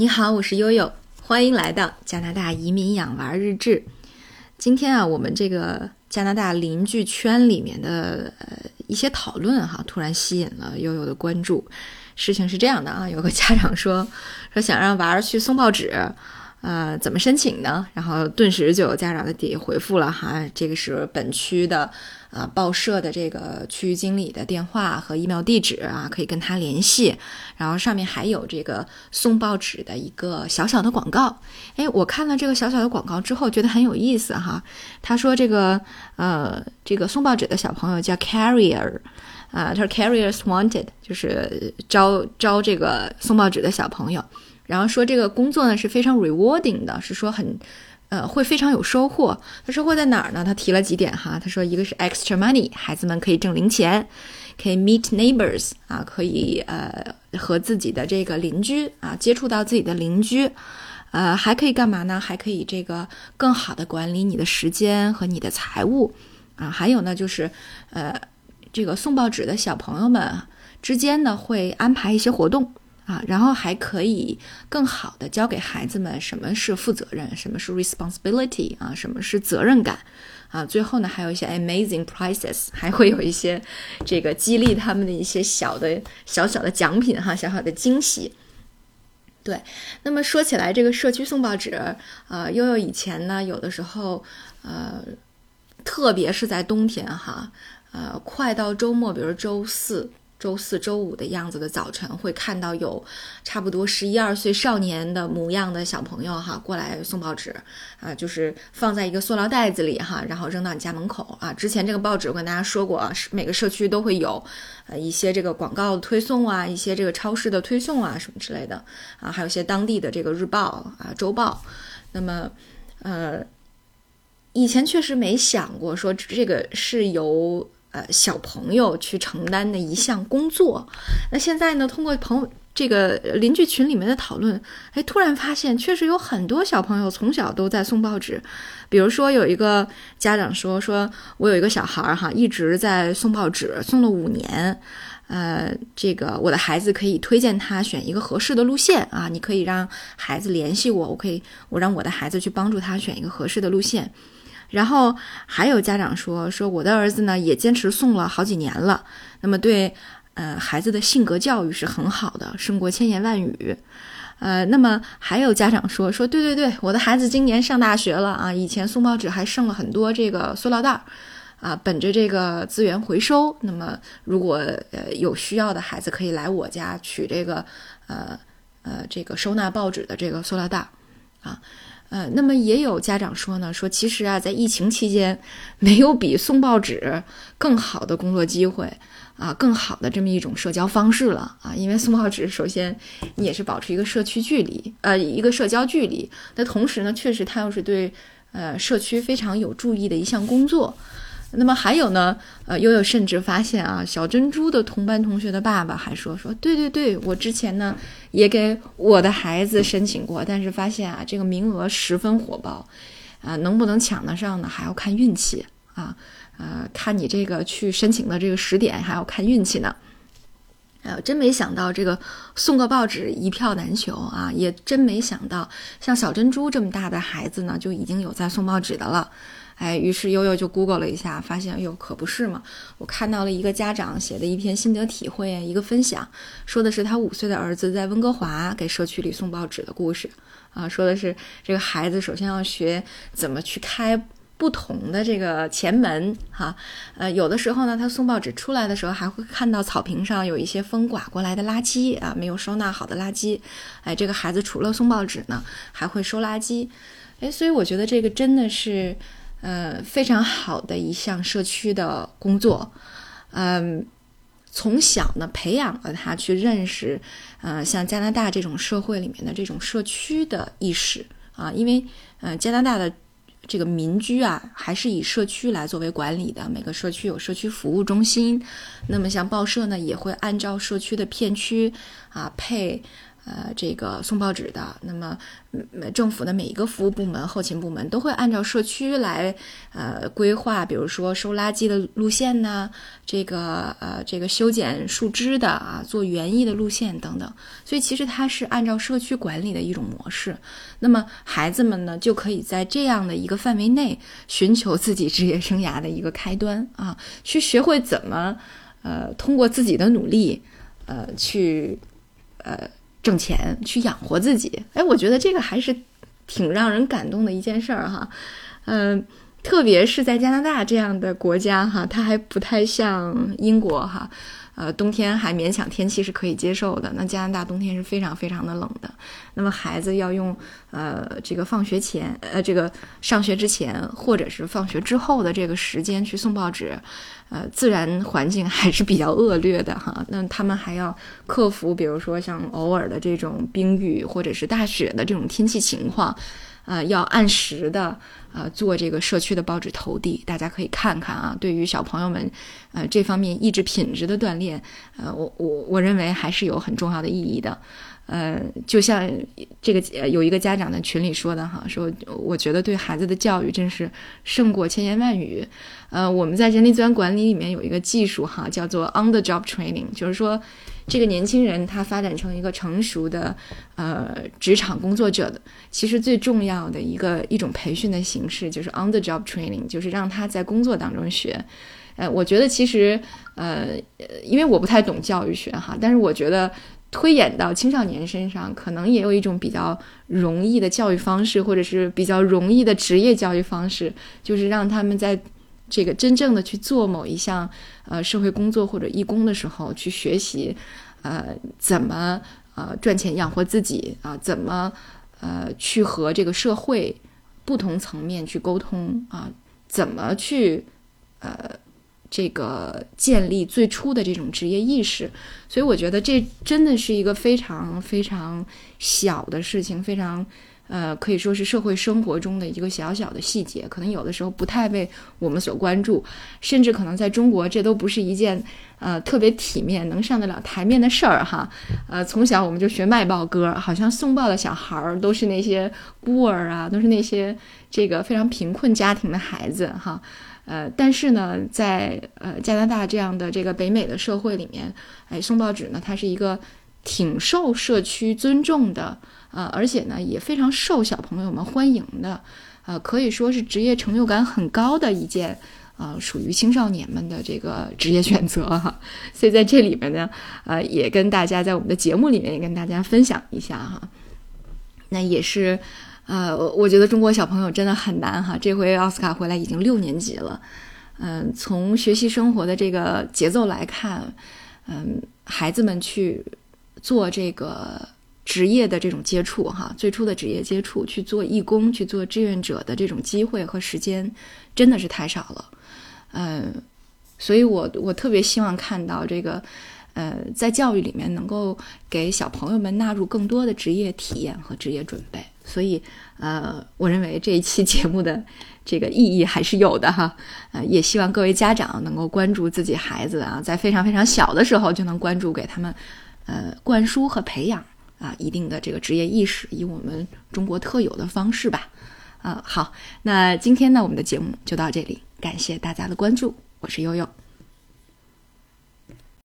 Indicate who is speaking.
Speaker 1: 你好，我是悠悠，欢迎来到加拿大移民养娃日志。今天啊，我们这个加拿大邻居圈里面的呃一些讨论哈，突然吸引了悠悠的关注。事情是这样的啊，有个家长说说想让娃儿去送报纸。呃，怎么申请呢？然后顿时就有家长的底回复了哈，这个是本区的呃报社的这个区域经理的电话和 email 地址啊，可以跟他联系。然后上面还有这个送报纸的一个小小的广告。哎，我看了这个小小的广告之后，觉得很有意思哈。他说这个呃，这个送报纸的小朋友叫 carrier，啊，他说 carriers wanted，就是招招这个送报纸的小朋友。然后说这个工作呢是非常 rewarding 的，是说很，呃，会非常有收获。他收获在哪儿呢？他提了几点哈。他说一个是 extra money，孩子们可以挣零钱，可以 meet neighbors 啊，可以呃和自己的这个邻居啊接触到自己的邻居，呃还可以干嘛呢？还可以这个更好的管理你的时间和你的财务啊。还有呢就是呃这个送报纸的小朋友们之间呢会安排一些活动。啊，然后还可以更好的教给孩子们什么是负责任，什么是 responsibility 啊，什么是责任感啊。最后呢，还有一些 amazing prizes，还会有一些这个激励他们的一些小的小小的奖品哈，小小的惊喜。对，那么说起来，这个社区送报纸，呃，悠悠以前呢，有的时候，呃，特别是在冬天哈，呃，快到周末，比如周四。周四周五的样子的早晨，会看到有差不多十一二岁少年的模样的小朋友哈过来送报纸，啊，就是放在一个塑料袋子里哈，然后扔到你家门口啊。之前这个报纸我跟大家说过，是每个社区都会有，呃，一些这个广告的推送啊，一些这个超市的推送啊什么之类的啊，还有一些当地的这个日报啊周报。那么，呃，以前确实没想过说这个是由。呃，小朋友去承担的一项工作，那现在呢？通过朋友这个邻居群里面的讨论，哎，突然发现确实有很多小朋友从小都在送报纸。比如说，有一个家长说：“说我有一个小孩儿哈，一直在送报纸，送了五年。呃，这个我的孩子可以推荐他选一个合适的路线啊，你可以让孩子联系我，我可以我让我的孩子去帮助他选一个合适的路线。”然后还有家长说说我的儿子呢也坚持送了好几年了，那么对呃孩子的性格教育是很好的，胜过千言万语。呃，那么还有家长说说对对对，我的孩子今年上大学了啊，以前送报纸还剩了很多这个塑料袋儿啊，本着这个资源回收，那么如果呃有需要的孩子可以来我家取这个呃呃这个收纳报纸的这个塑料袋儿啊。呃，那么也有家长说呢，说其实啊，在疫情期间，没有比送报纸更好的工作机会啊，更好的这么一种社交方式了啊。因为送报纸，首先你也是保持一个社区距离，呃，一个社交距离。那同时呢，确实它又是对呃社区非常有注意的一项工作。那么还有呢，呃，悠悠甚至发现啊，小珍珠的同班同学的爸爸还说说，对对对，我之前呢也给我的孩子申请过，但是发现啊，这个名额十分火爆，啊，能不能抢得上呢，还要看运气啊，呃，看你这个去申请的这个时点还要看运气呢。哎呦，真没想到这个送个报纸一票难求啊，也真没想到像小珍珠这么大的孩子呢，就已经有在送报纸的了。哎，于是悠悠就 Google 了一下，发现，哎呦，可不是嘛！我看到了一个家长写的一篇心得体会，一个分享，说的是他五岁的儿子在温哥华给社区里送报纸的故事。啊，说的是这个孩子首先要学怎么去开不同的这个前门，哈，呃，有的时候呢，他送报纸出来的时候，还会看到草坪上有一些风刮过来的垃圾啊，没有收纳好的垃圾。哎，这个孩子除了送报纸呢，还会收垃圾。哎，所以我觉得这个真的是。呃，非常好的一项社区的工作，嗯，从小呢培养了他去认识，呃，像加拿大这种社会里面的这种社区的意识啊，因为，呃，加拿大的这个民居啊，还是以社区来作为管理的，每个社区有社区服务中心，那么像报社呢，也会按照社区的片区啊配呃，这个送报纸的，那么政府的每一个服务部门、后勤部门都会按照社区来呃规划，比如说收垃圾的路线呢，这个呃这个修剪树枝的啊，做园艺的路线等等。所以其实它是按照社区管理的一种模式。那么孩子们呢，就可以在这样的一个范围内寻求自己职业生涯的一个开端啊，去学会怎么呃通过自己的努力呃去呃。挣钱去养活自己，哎，我觉得这个还是挺让人感动的一件事儿哈，嗯，特别是在加拿大这样的国家哈，它还不太像英国哈。呃，冬天还勉强天气是可以接受的。那加拿大冬天是非常非常的冷的。那么孩子要用呃这个放学前呃这个上学之前或者是放学之后的这个时间去送报纸，呃，自然环境还是比较恶劣的哈。那他们还要克服，比如说像偶尔的这种冰雨或者是大雪的这种天气情况。呃，要按时的呃做这个社区的报纸投递，大家可以看看啊。对于小朋友们，呃这方面意志品质的锻炼，呃，我我我认为还是有很重要的意义的。呃，就像这个有一个家长在群里说的哈，说我觉得对孩子的教育真是胜过千言万语。呃，我们在人力资源管理里面有一个技术哈，叫做 on the job training，就是说。这个年轻人他发展成一个成熟的呃职场工作者的，其实最重要的一个一种培训的形式就是 on the job training，就是让他在工作当中学。呃，我觉得其实呃，因为我不太懂教育学哈，但是我觉得推演到青少年身上，可能也有一种比较容易的教育方式，或者是比较容易的职业教育方式，就是让他们在。这个真正的去做某一项呃社会工作或者义工的时候，去学习，呃，怎么呃赚钱养活自己啊？怎么呃去和这个社会不同层面去沟通啊？怎么去呃这个建立最初的这种职业意识？所以我觉得这真的是一个非常非常小的事情，非常。呃，可以说是社会生活中的一个小小的细节，可能有的时候不太被我们所关注，甚至可能在中国这都不是一件呃特别体面、能上得了台面的事儿哈。呃，从小我们就学卖报歌，好像送报的小孩儿都是那些孤儿啊，都是那些这个非常贫困家庭的孩子哈。呃，但是呢，在呃加拿大这样的这个北美的社会里面，哎，送报纸呢，它是一个挺受社区尊重的。呃，而且呢，也非常受小朋友们欢迎的，呃，可以说是职业成就感很高的一件，呃，属于青少年们的这个职业选择哈。所以在这里面呢，呃，也跟大家在我们的节目里面也跟大家分享一下哈。那也是，呃，我觉得中国小朋友真的很难哈。这回奥斯卡回来已经六年级了，嗯，从学习生活的这个节奏来看，嗯，孩子们去做这个。职业的这种接触，哈，最初的职业接触，去做义工、去做志愿者的这种机会和时间，真的是太少了，嗯，所以我我特别希望看到这个，呃，在教育里面能够给小朋友们纳入更多的职业体验和职业准备，所以，呃，我认为这一期节目的这个意义还是有的哈，呃，也希望各位家长能够关注自己孩子啊，在非常非常小的时候就能关注，给他们，呃，灌输和培养。啊，一定的这个职业意识，以我们中国特有的方式吧。啊，好，那今天呢，我们的节目就到这里，感谢大家的关注，我是悠悠。